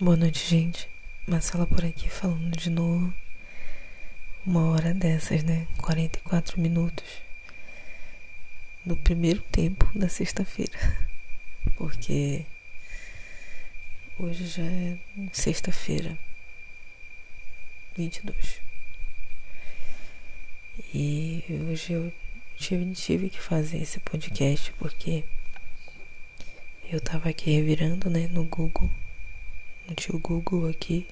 Boa noite, gente. Marcela por aqui falando de novo. Uma hora dessas, né? 44 minutos do primeiro tempo da sexta-feira. Porque hoje já é sexta-feira, 22. E hoje eu tive, tive que fazer esse podcast porque eu tava aqui revirando, né, no Google, no tio Google aqui,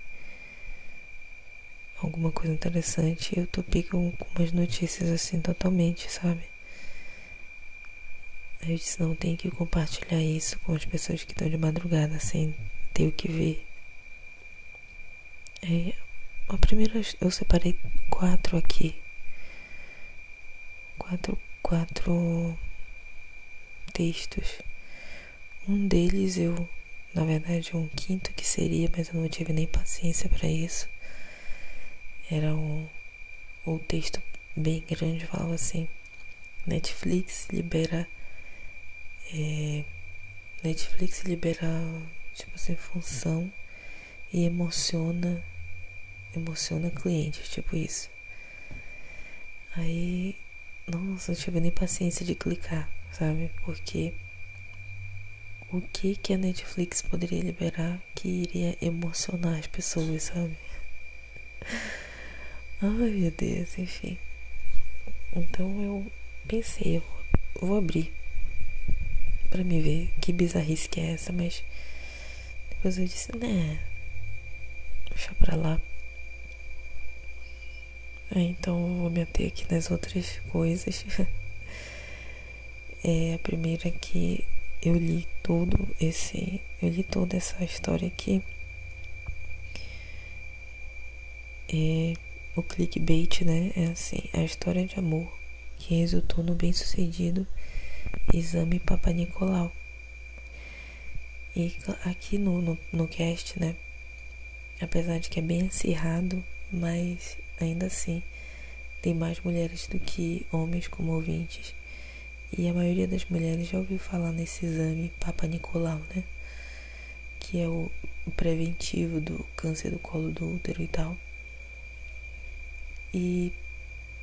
alguma coisa interessante. Eu topei com, com umas notícias assim totalmente, sabe? Aí eu disse, não, tem que compartilhar isso com as pessoas que estão de madrugada sem ter o que ver. Aí, a primeira eu separei quatro aqui. Quatro, quatro textos um deles eu, na verdade, um quinto que seria, mas eu não tive nem paciência para isso. Era um, um texto bem grande, falava assim: Netflix libera. É, Netflix libera, tipo assim, função e emociona. Emociona clientes, tipo isso. Aí, nossa, eu tive nem paciência de clicar, sabe? Porque o que que a Netflix poderia liberar que iria emocionar as pessoas, sabe? Ai, meu Deus, enfim. Então eu pensei, eu vou abrir para me ver que bizarrice que é essa, mas depois eu disse, né, deixa pra lá. Aí, então eu vou me ater aqui nas outras coisas. é a primeira que eu li todo esse, eu li toda essa história aqui. É, o clickbait, né? É assim, a história de amor que resultou no bem-sucedido exame Papa Nicolau. E aqui no, no, no cast, né? Apesar de que é bem acirrado, mas ainda assim tem mais mulheres do que homens como ouvintes. E a maioria das mulheres já ouviu falar nesse exame Papa Nicolau, né? Que é o, preventivo do câncer do colo do útero e tal. E,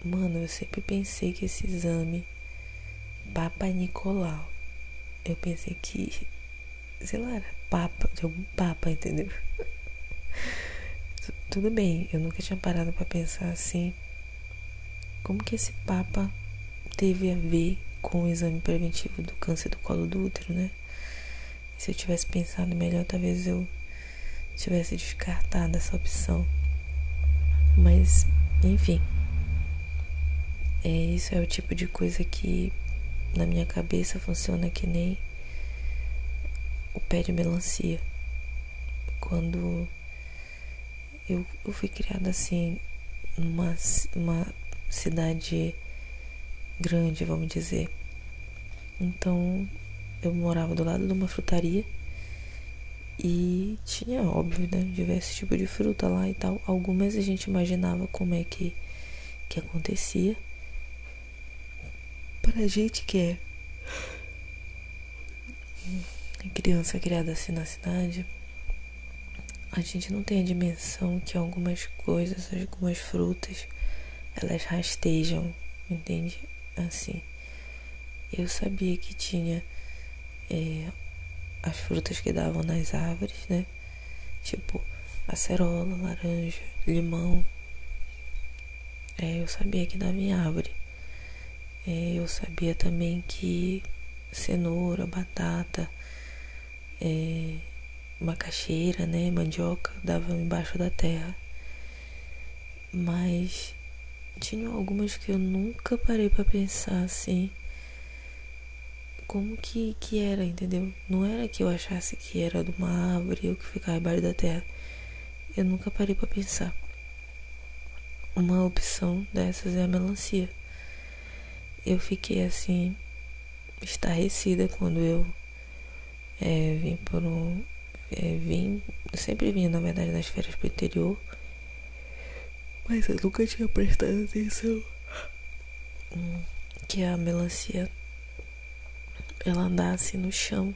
mano, eu sempre pensei que esse exame Papa Nicolau, eu pensei que, sei lá, era papa, de algum papa, entendeu? Tudo bem, eu nunca tinha parado para pensar assim. Como que esse papa teve a ver com o exame preventivo do câncer do colo do útero, né? Se eu tivesse pensado melhor, talvez eu tivesse descartado essa opção. Mas, enfim. É, isso é o tipo de coisa que na minha cabeça funciona que nem o pé de melancia. Quando eu, eu fui criada assim, numa uma cidade grande, vamos dizer. Então eu morava do lado de uma frutaria e tinha, óbvio, né, diversos tipos de fruta lá e tal. Algumas a gente imaginava como é que, que acontecia. Pra gente que é criança criada assim na cidade, a gente não tem a dimensão que algumas coisas, algumas frutas, elas rastejam, entende? Assim. Eu sabia que tinha é, as frutas que davam nas árvores, né? Tipo acerola, laranja, limão. É, eu sabia que dava em árvore. É, eu sabia também que cenoura, batata, é, macaxeira, né, mandioca dava embaixo da terra. Mas tinham algumas que eu nunca parei para pensar assim como que, que era, entendeu? Não era que eu achasse que era de uma árvore ou que ficava embaixo da terra. Eu nunca parei para pensar. Uma opção dessas é a melancia. Eu fiquei assim, estarrecida quando eu é, vim por um. É, vim, sempre vim, na verdade, nas férias pro interior. Mas eu nunca tinha prestado atenção hum, que a melancia ela andasse no chão.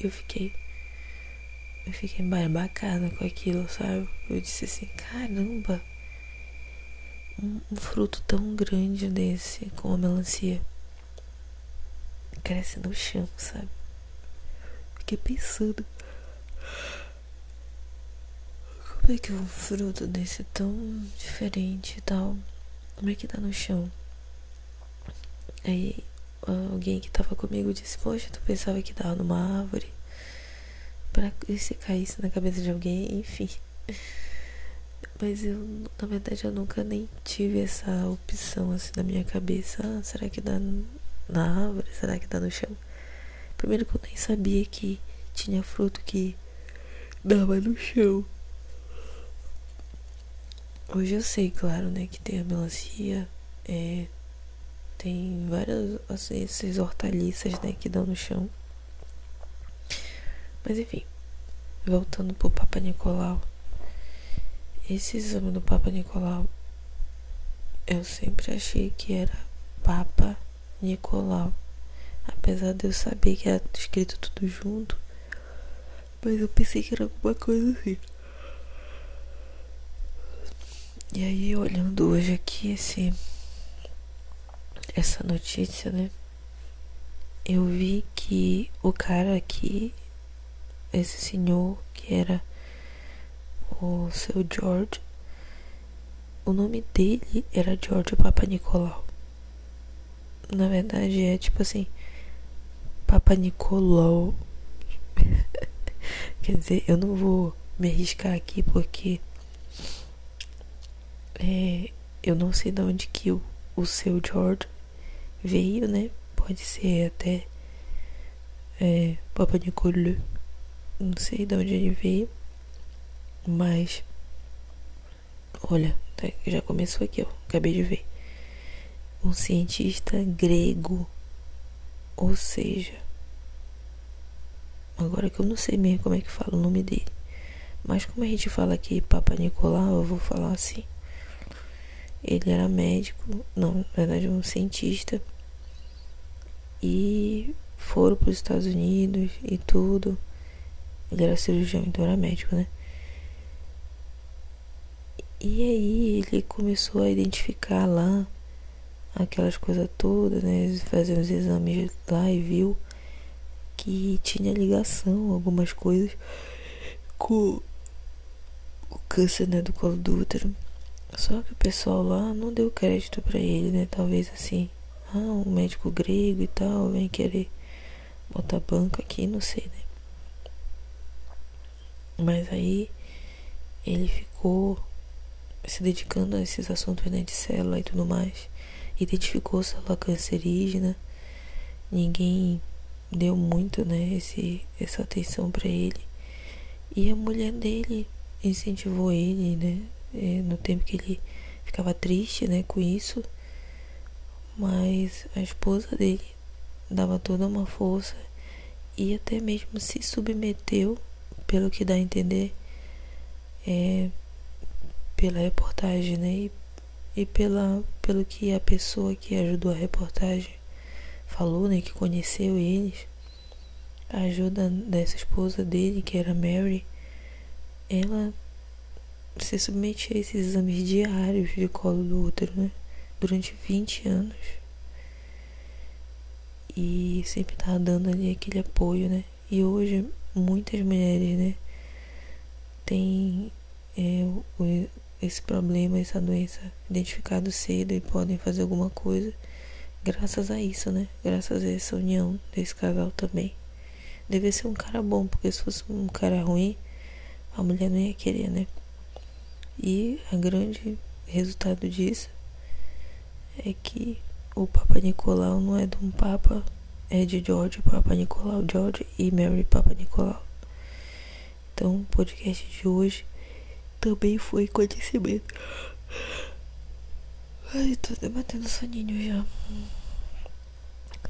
Eu fiquei, eu fiquei embarbacada com aquilo, sabe? Eu disse assim, caramba, um, um fruto tão grande desse, como a melancia, cresce no chão, sabe? Fiquei pensando. Como é que um fruto desse tão diferente e tal, como é que tá no chão? Aí alguém que tava comigo disse, poxa, tu pensava que tava numa árvore? Pra se caísse na cabeça de alguém, enfim. Mas eu, na verdade, eu nunca nem tive essa opção assim na minha cabeça. Ah, será que dá na árvore? Será que dá no chão? Primeiro que eu nem sabia que tinha fruto que dava no chão. Hoje eu sei, claro, né, que tem a melancia, é, tem várias, assim, essas hortaliças, né, que dão no chão. Mas enfim, voltando pro Papa Nicolau. Esse exame do Papa Nicolau, eu sempre achei que era Papa Nicolau. Apesar de eu saber que era escrito tudo junto, mas eu pensei que era alguma coisa assim. E aí, olhando hoje aqui esse, essa notícia, né? Eu vi que o cara aqui, esse senhor que era o seu George, o nome dele era George Papa Nicolau. Na verdade é tipo assim, Papa Nicolau Quer dizer, eu não vou me arriscar aqui porque é, eu não sei de onde que o, o seu George veio, né? Pode ser até é, Papa Nicolau. Não sei de onde ele veio. Mas olha, tá, já começou aqui, ó. Acabei de ver. Um cientista grego. Ou seja, Agora que eu não sei mesmo como é que fala o nome dele. Mas como a gente fala aqui Papa Nicolau, eu vou falar assim. Ele era médico, não, na verdade um cientista. E foram para os Estados Unidos e tudo. Ele era cirurgião, então era médico, né? E aí ele começou a identificar lá aquelas coisas todas, né? Fazer os exames lá e viu que tinha ligação, algumas coisas com o câncer né, do colo do útero. Só que o pessoal lá não deu crédito para ele, né? Talvez assim, ah, um médico grego e tal, vem querer botar banco aqui, não sei, né? Mas aí ele ficou se dedicando a esses assuntos né, de célula e tudo mais. Identificou célula cancerígena. Ninguém deu muito, né, esse, essa atenção para ele. E a mulher dele incentivou ele, né, é, no tempo que ele ficava triste, né, com isso. Mas a esposa dele dava toda uma força e até mesmo se submeteu, pelo que dá a entender, é, pela reportagem, né, e, e pela, pelo que a pessoa que ajudou a reportagem falou, né, que conheceu eles, a ajuda dessa esposa dele, que era Mary, ela se submetia a esses exames diários de colo do útero, né, durante 20 anos. E sempre tava dando ali aquele apoio, né? E hoje muitas mulheres, né, têm é, esse problema, essa doença identificado cedo e podem fazer alguma coisa Graças a isso, né? Graças a essa união desse casal também. Deve ser um cara bom, porque se fosse um cara ruim, a mulher não ia querer, né? E a grande resultado disso é que o Papa Nicolau não é de um Papa, é de George, Papa Nicolau, George e Mary Papa Nicolau. Então o podcast de hoje também foi conhecimento. Ai, tô debatendo soninho já.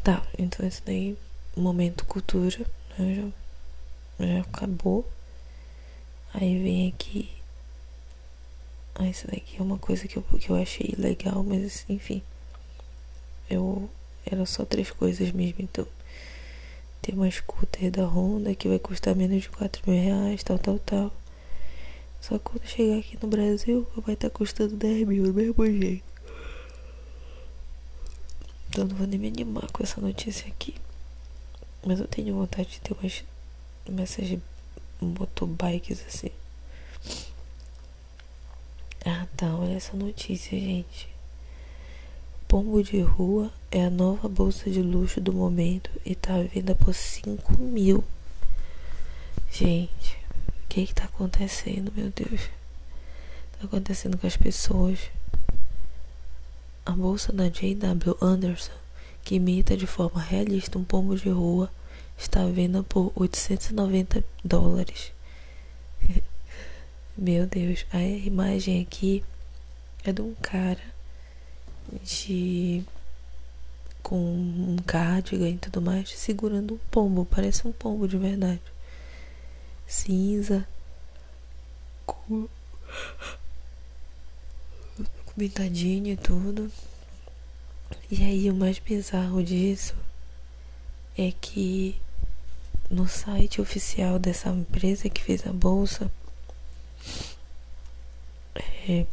Tá, então esse daí, momento cultura, né, já, já acabou. Aí vem aqui. Ah, esse daqui é uma coisa que eu, que eu achei legal, mas enfim. Eu. Era só três coisas mesmo, então. ter uma scooter da Honda que vai custar menos de 4 mil reais, tal, tal, tal. Só que quando chegar aqui no Brasil, vai estar tá custando 10 mil do mesmo jeito. Então não vou nem me animar com essa notícia aqui. Mas eu tenho vontade de ter umas, essas motobikes assim. Ah tá, olha essa notícia, gente. Pombo de rua é a nova bolsa de luxo do momento e tá à venda por 5 mil. Gente, o que que tá acontecendo, meu Deus? Tá acontecendo com as pessoas. A bolsa da J.W. Anderson, que imita de forma realista um pombo de rua, está à venda por 890 dólares. Meu Deus, a imagem aqui é de um cara de com um cardigan e tudo mais, segurando um pombo, parece um pombo de verdade. Cinza, com, pintadinho e tudo. E aí o mais bizarro disso é que no site oficial dessa empresa que fez a bolsa é,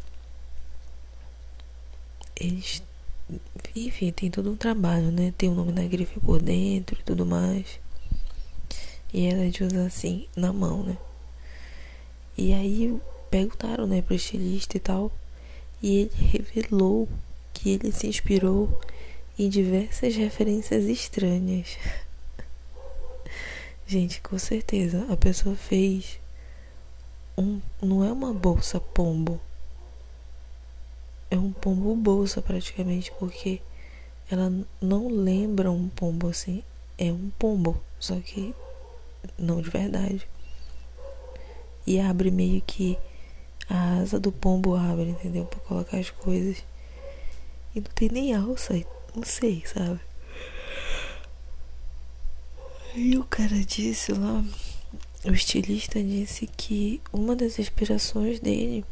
eles enfim, tem todo um trabalho, né? Tem o nome da grife por dentro e tudo mais. E ela de usar assim na mão, né? E aí perguntaram, né, pro estilista e tal. E ele revelou que ele se inspirou em diversas referências estranhas. Gente, com certeza a pessoa fez um, não é uma bolsa pombo. É um pombo bolsa praticamente, porque ela não lembra um pombo assim. É um pombo, só que não de verdade. E abre meio que a asa do pombo abre, entendeu? Pra colocar as coisas. E não tem nem alça, não sei, sabe? E o cara disse lá o estilista disse que uma das inspirações dele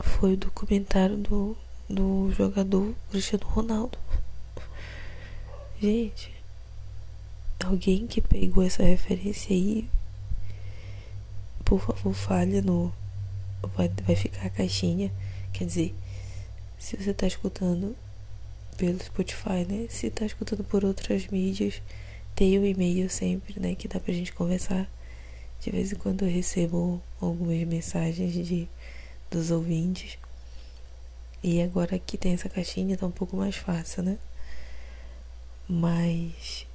foi o documentário do, do jogador Cristiano Ronaldo. Gente, alguém que pegou essa referência aí, por favor, fale no. Vai, vai ficar a caixinha. Quer dizer, se você tá escutando pelo Spotify, né? Se tá escutando por outras mídias tem o e-mail sempre, né? Que dá pra gente conversar. De vez em quando eu recebo algumas mensagens de, dos ouvintes. E agora que tem essa caixinha tá um pouco mais fácil, né? Mas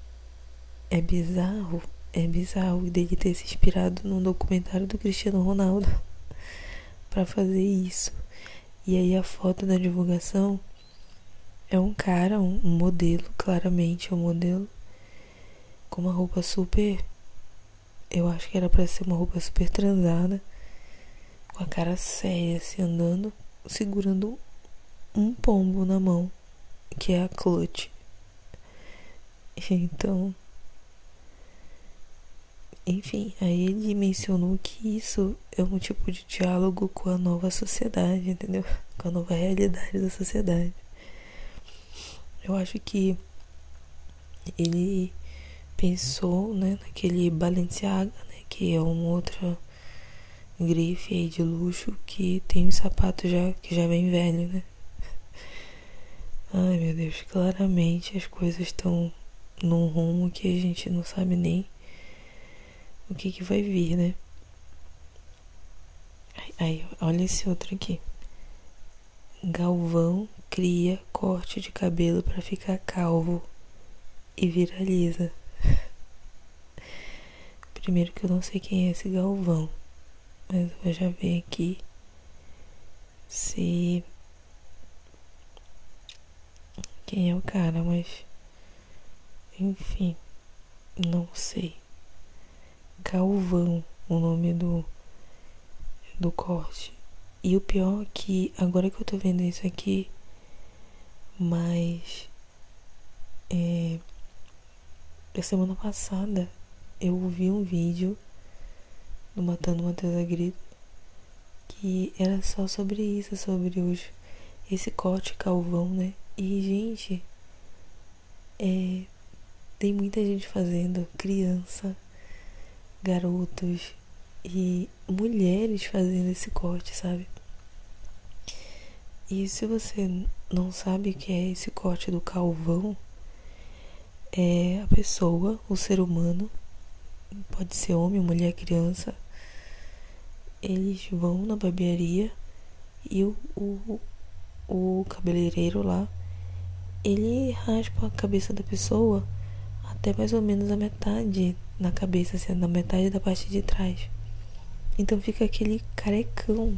é bizarro, é bizarro dele ter se inspirado num documentário do Cristiano Ronaldo para fazer isso. E aí a foto da divulgação é um cara, um, um modelo, claramente é um modelo com uma roupa super. Eu acho que era para ser uma roupa super transada, com a cara séria, assim, andando, segurando um pombo na mão, que é a clutch. Então. Enfim, aí ele mencionou que isso é um tipo de diálogo com a nova sociedade, entendeu? Com a nova realidade da sociedade. Eu acho que ele pensou né, naquele Balenciaga, né, que é uma outra grife aí de luxo que tem um sapato já que já vem velho, né? Ai meu Deus, claramente as coisas estão num rumo que a gente não sabe nem o que, que vai vir, né? Aí, olha esse outro aqui. Galvão cria corte de cabelo para ficar calvo e viraliza. Primeiro que eu não sei quem é esse Galvão. Mas eu vou já ver aqui se quem é o cara, mas enfim, não sei. Galvão, o nome do do corte. E o pior é que agora que eu tô vendo isso aqui, mas é, a semana passada eu vi um vídeo do Matando Matheus a que era só sobre isso, sobre os esse corte calvão, né? E gente, é tem muita gente fazendo, criança, garotos e mulheres fazendo esse corte, sabe? E se você não sabe o que é esse corte do calvão, é a pessoa, o ser humano, pode ser homem, mulher, criança, eles vão na barbearia e o, o, o cabeleireiro lá, ele raspa a cabeça da pessoa até mais ou menos a metade na cabeça, assim, na metade da parte de trás. Então fica aquele carecão,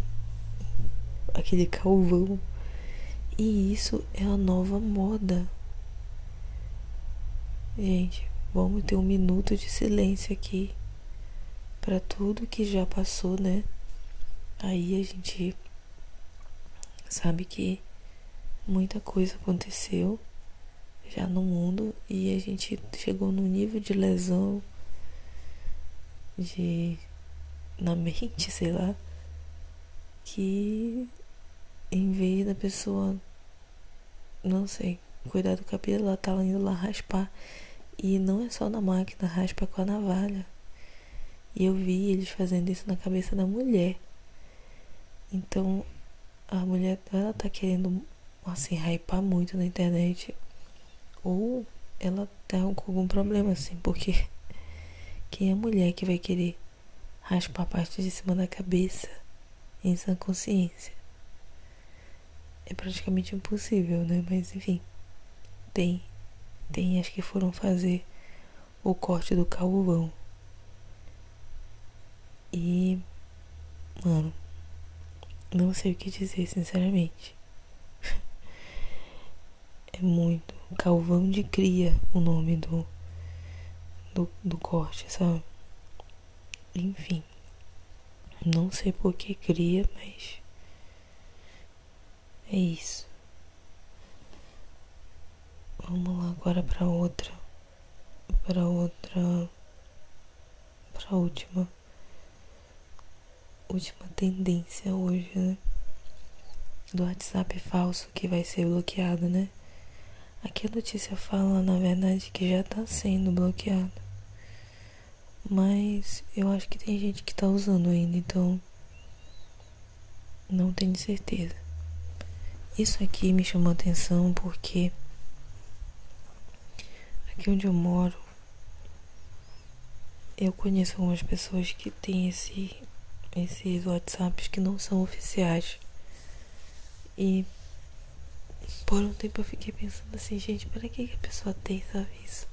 aquele calvão. E isso é a nova moda. Gente, vamos ter um minuto de silêncio aqui para tudo que já passou, né? Aí a gente sabe que muita coisa aconteceu já no mundo e a gente chegou num nível de lesão de na mente, sei lá, que em vez da pessoa não sei, cuidar do cabelo, ela tá indo lá raspar. E não é só na máquina, raspa com a navalha. E eu vi eles fazendo isso na cabeça da mulher. Então, a mulher, ela tá querendo, assim, hypar muito na internet ou ela tá com algum problema, assim, porque quem é mulher que vai querer raspar a parte de cima da cabeça em sã consciência? É praticamente impossível, né? Mas enfim, tem, tem as que foram fazer o corte do calvão. E, mano, não sei o que dizer, sinceramente. é muito Calvão de Cria o nome do, do, do corte, sabe? Enfim. Não sei por que cria, mas é isso. Vamos lá agora para outra. Para outra. Para última. Última tendência hoje, né? Do WhatsApp falso que vai ser bloqueado, né? Aqui a notícia fala, na verdade, que já tá sendo bloqueado. Mas eu acho que tem gente que tá usando ainda, então não tenho certeza. Isso aqui me chamou atenção porque aqui onde eu moro eu conheço algumas pessoas que têm esse, esses WhatsApps que não são oficiais. E por um tempo eu fiquei pensando assim, gente, para que, que a pessoa tem, sabe isso?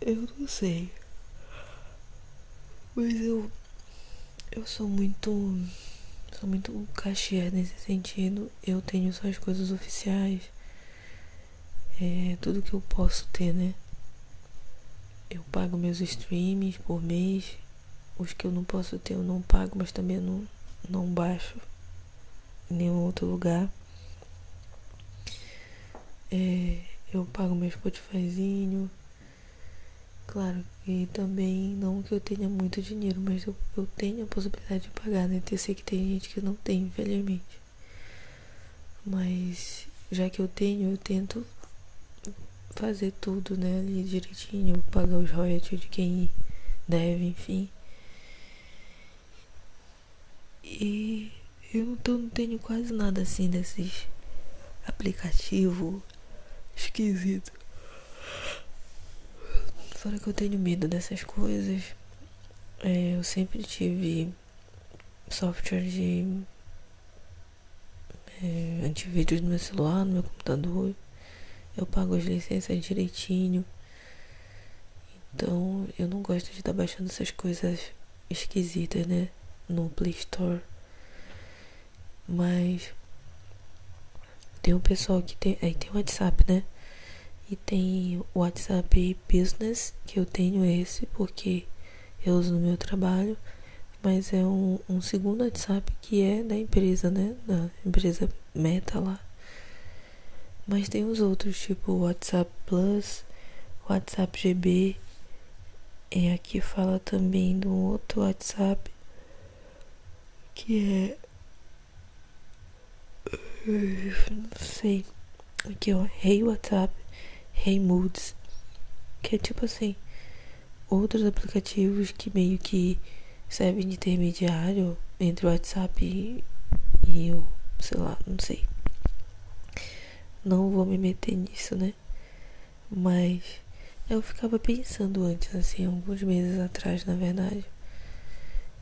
Eu não sei. Mas eu. Eu sou muito. Sou muito caxier nesse sentido. Eu tenho só as coisas oficiais. É tudo que eu posso ter, né? Eu pago meus streams por mês. Os que eu não posso ter eu não pago, mas também não, não baixo em nenhum outro lugar. É, eu pago meu Spotifyzinho. Claro, e também não que eu tenha muito dinheiro, mas eu, eu tenho a possibilidade de pagar, né? Eu sei que tem gente que não tem, infelizmente. Mas já que eu tenho, eu tento fazer tudo, né, ali direitinho, pagar os royalties de quem deve, enfim. E eu então não tenho quase nada assim desses aplicativos esquisito. Fora que eu tenho medo dessas coisas. É, eu sempre tive software de é, antivírus no meu celular, no meu computador. Eu pago as licenças direitinho. Então eu não gosto de estar baixando essas coisas esquisitas, né? No Play Store. Mas tem um pessoal que tem. Aí tem o WhatsApp, né? E tem o WhatsApp Business, que eu tenho esse porque eu uso no meu trabalho. Mas é um, um segundo WhatsApp que é da empresa, né? Da empresa Meta lá. Mas tem os outros, tipo WhatsApp Plus, WhatsApp GB. E aqui fala também do outro WhatsApp que é não sei. Aqui, ó. Hey WhatsApp. Hey Moods, que é tipo assim, outros aplicativos que meio que servem de intermediário entre o WhatsApp e, e o, sei lá, não sei. Não vou me meter nisso, né? Mas eu ficava pensando antes, assim, alguns meses atrás, na verdade.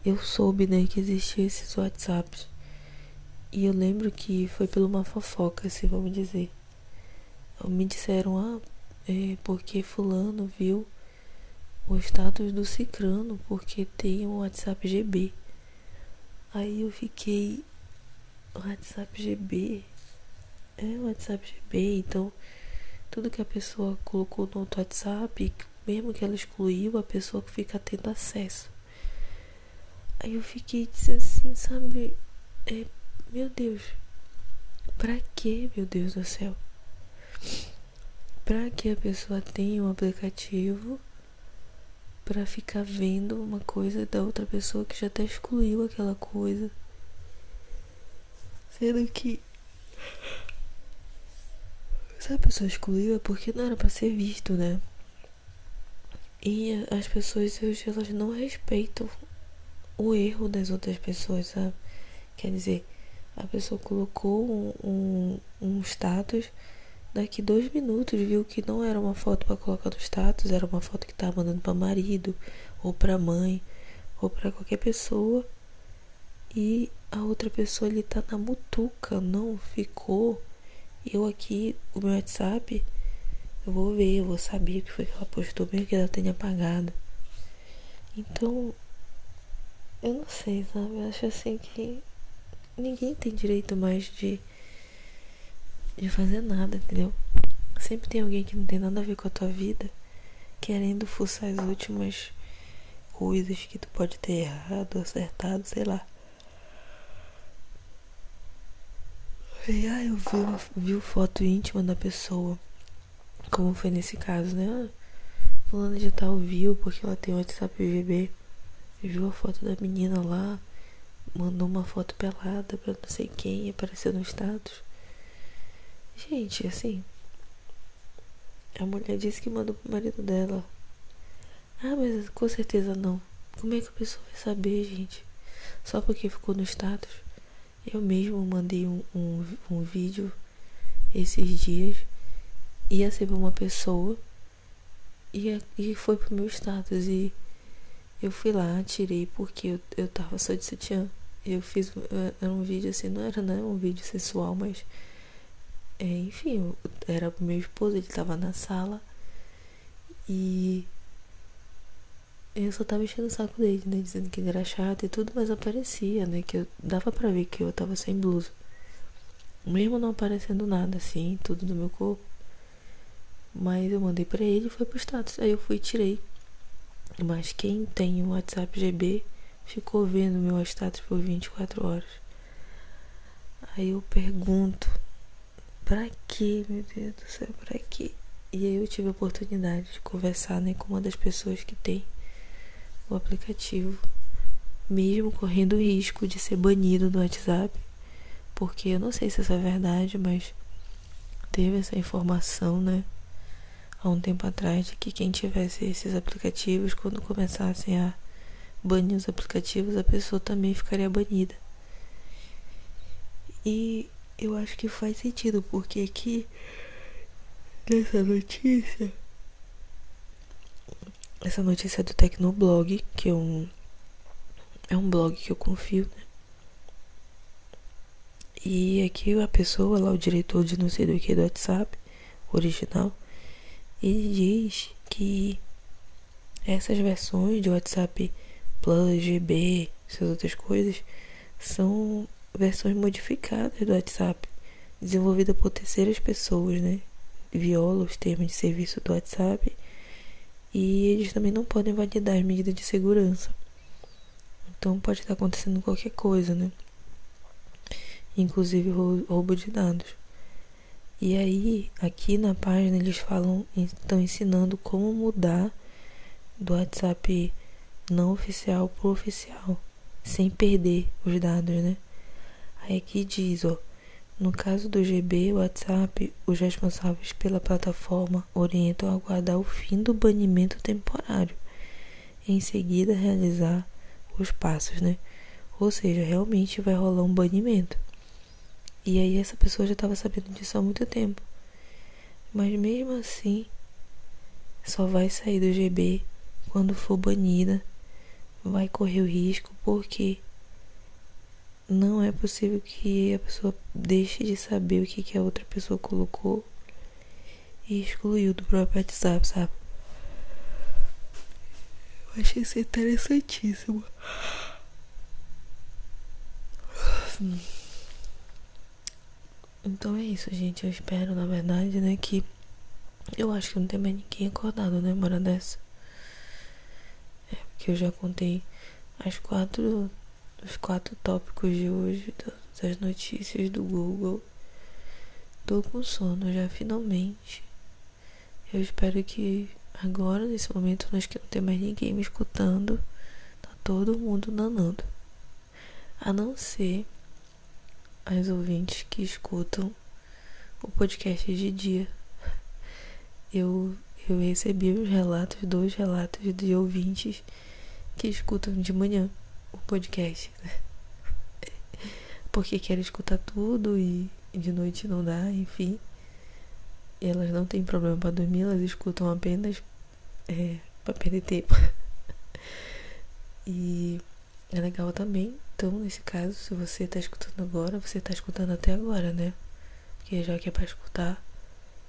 Eu soube, né, que existia esses WhatsApps. E eu lembro que foi por uma fofoca, assim, vamos dizer. Me disseram, ah, é porque fulano viu o status do Cicrano, porque tem um WhatsApp GB. Aí eu fiquei. WhatsApp GB? É WhatsApp GB, então tudo que a pessoa colocou no WhatsApp, mesmo que ela excluiu, a pessoa fica tendo acesso. Aí eu fiquei dizendo assim, sabe? É, meu Deus, pra que, meu Deus do céu? Pra que a pessoa tem um aplicativo para ficar vendo uma coisa da outra pessoa que já até excluiu aquela coisa? Sendo que se a pessoa excluiu é porque não era para ser visto, né? E as pessoas hoje elas não respeitam o erro das outras pessoas, sabe? Quer dizer, a pessoa colocou um, um, um status, daqui dois minutos viu que não era uma foto para colocar no status, era uma foto que tava mandando para marido, ou para mãe, ou para qualquer pessoa. E a outra pessoa ele tá na mutuca, não ficou eu aqui, o meu WhatsApp, eu vou ver, eu vou saber o que foi que ela postou, mesmo que ela tenha apagado. Então, eu não sei, sabe? Eu acho assim que ninguém tem direito mais de, de fazer nada, entendeu? Sempre tem alguém que não tem nada a ver com a tua vida, querendo fuçar as últimas coisas que tu pode ter errado, acertado, sei lá. Falei, ah, eu vi, vi foto íntima da pessoa. Como foi nesse caso, né? Ah, fulano de tal viu porque ela tem WhatsApp GB. Viu a foto da menina lá. Mandou uma foto pelada pra não sei quem. Apareceu no status. Gente, assim. A mulher disse que mandou pro marido dela. Ah, mas com certeza não. Como é que a pessoa vai saber, gente? Só porque ficou no status? Eu mesmo mandei um, um, um vídeo esses dias. Ia ser pra uma pessoa. E, e foi pro meu status. E eu fui lá, tirei porque eu, eu tava só de sutiã. Eu fiz. Era um vídeo assim, não era né, um vídeo sensual, mas. É, enfim, era pro meu esposo, ele tava na sala. E eu só tava enchendo o saco dele, né? Dizendo que ele era chato e tudo, mas aparecia, né? Que eu dava pra ver que eu tava sem blusa. Mesmo não aparecendo nada, assim, tudo do meu corpo. Mas eu mandei pra ele e foi pro status. Aí eu fui e tirei. Mas quem tem o WhatsApp GB ficou vendo meu status por 24 horas. Aí eu pergunto, pra que, meu Deus do céu, pra que? E aí eu tive a oportunidade de conversar né, com uma das pessoas que tem o aplicativo, mesmo correndo o risco de ser banido do WhatsApp, porque eu não sei se isso é verdade, mas teve essa informação, né? Há um tempo atrás, de que quem tivesse esses aplicativos, quando começassem a banir os aplicativos, a pessoa também ficaria banida. E eu acho que faz sentido, porque aqui nessa notícia essa notícia é do Tecnoblog, que é um, é um blog que eu confio, né? E aqui a pessoa, lá o diretor de não sei do que do WhatsApp, original, ele diz que essas versões de WhatsApp Plus, GB, essas outras coisas, são versões modificadas do WhatsApp, desenvolvidas por terceiras pessoas, né? Viola os termos de serviço do WhatsApp e eles também não podem validar as medidas de segurança. Então pode estar acontecendo qualquer coisa, né? Inclusive roubo de dados. E aí, aqui na página eles falam, estão ensinando como mudar do WhatsApp não oficial para oficial, sem perder os dados, né? Aí aqui diz, ó, No caso do GB WhatsApp, os responsáveis pela plataforma orientam a aguardar o fim do banimento temporário em seguida realizar os passos, né? Ou seja, realmente vai rolar um banimento. E aí essa pessoa já estava sabendo disso há muito tempo. Mas mesmo assim, só vai sair do GB quando for banida. Vai correr o risco porque não é possível que a pessoa deixe de saber o que, que a outra pessoa colocou e excluiu do próprio WhatsApp, sabe? Eu achei isso interessantíssimo. Então é isso, gente. Eu espero, na verdade, né, que. Eu acho que não tem mais ninguém acordado, né, hora dessa. É, porque eu já contei as quatro. Os quatro tópicos de hoje das notícias do Google. Tô com sono já, finalmente. Eu espero que agora, nesse momento, nós que não tem mais ninguém me escutando, tá todo mundo nanando. A não ser as ouvintes que escutam o podcast de dia. Eu, eu recebi os relatos, dois relatos de ouvintes que escutam de manhã podcast. Porque querem escutar tudo e de noite não dá, enfim. Elas não têm problema para dormir, elas escutam apenas é, para perder tempo. e é legal também então, nesse caso, se você tá escutando agora, você tá escutando até agora, né? Porque já que é pra escutar,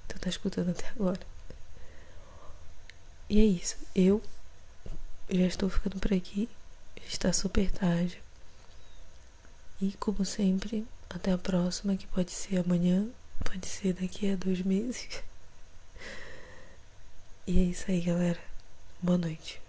então tá escutando até agora. E é isso. Eu já estou ficando por aqui. Está super tarde. E como sempre, até a próxima, que pode ser amanhã, pode ser daqui a dois meses. E é isso aí, galera. Boa noite.